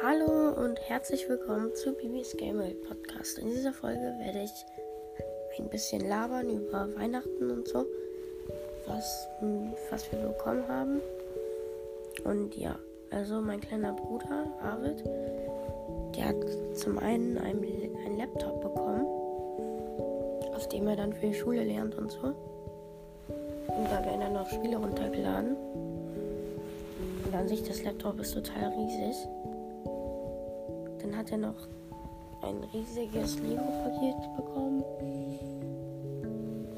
Hallo und herzlich willkommen zu Bibis Game World Podcast. In dieser Folge werde ich ein bisschen labern über Weihnachten und so, was, was wir bekommen haben. Und ja, also mein kleiner Bruder, Arvid, der hat zum einen einen, einen Laptop bekommen, auf dem er dann für die Schule lernt und so. Und da werden dann auch Spiele runtergeladen. Und an sich das Laptop ist total riesig. Dann hat er noch ein riesiges Lego-Paket bekommen.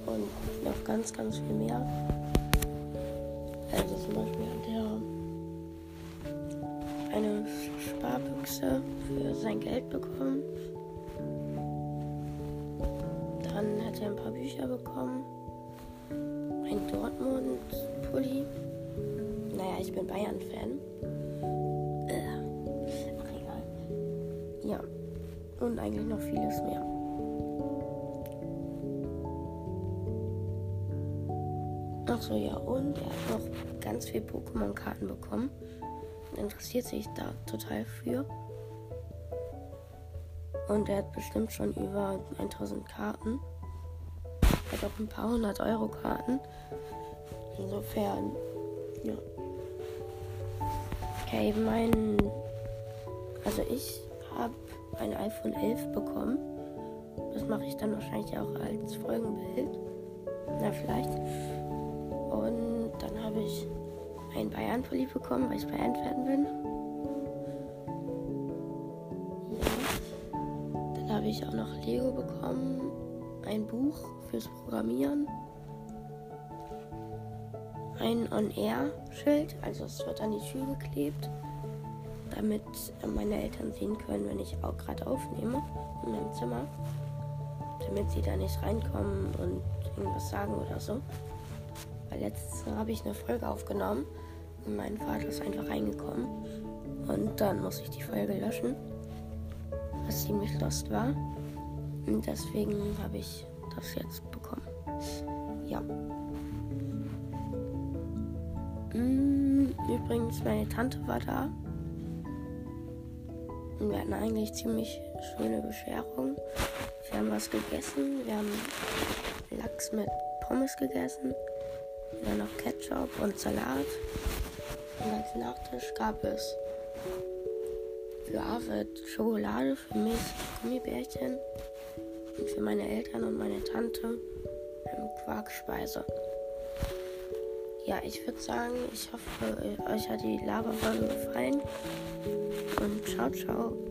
Und noch ganz, ganz viel mehr. Also zum Beispiel hat er eine Sparbüchse für sein Geld bekommen. Dann hat er ein paar Bücher bekommen. Ein Dortmund-Pulli naja, ich bin Bayern-Fan. Und eigentlich noch vieles mehr. Ach so, ja. Und er hat noch ganz viel Pokémon-Karten bekommen. Interessiert sich da total für. Und er hat bestimmt schon über 1000 Karten. Er hat auch ein paar hundert Euro Karten. Insofern, ja. Okay, mein. Also ich habe ein iPhone 11 bekommen. Das mache ich dann wahrscheinlich auch als Folgenbild. Na, vielleicht. Und dann habe ich ein Bayern-Pulli bekommen, weil ich Bayern-Fan bin. Ja. Dann habe ich auch noch Lego bekommen. Ein Buch fürs Programmieren ein On-Air-Schild, also es wird an die Tür geklebt, damit meine Eltern sehen können, wenn ich auch gerade aufnehme in meinem Zimmer, damit sie da nicht reinkommen und irgendwas sagen oder so. Weil letztens habe ich eine Folge aufgenommen und mein Vater ist einfach reingekommen und dann muss ich die Folge löschen, was ziemlich lost war. Und deswegen habe ich das jetzt bekommen. Ja. Mm, übrigens, meine Tante war da. Wir hatten eigentlich ziemlich schöne Bescherung. Wir haben was gegessen. Wir haben Lachs mit Pommes gegessen. Dann noch Ketchup und Salat. Und als Nachtisch gab es für Arvid Schokolade, für mich Gummibärchen und für meine Eltern und meine Tante Quarkspeise ja, ich würde sagen, ich hoffe, euch hat die Lava-Folge gefallen. Und ciao, ciao.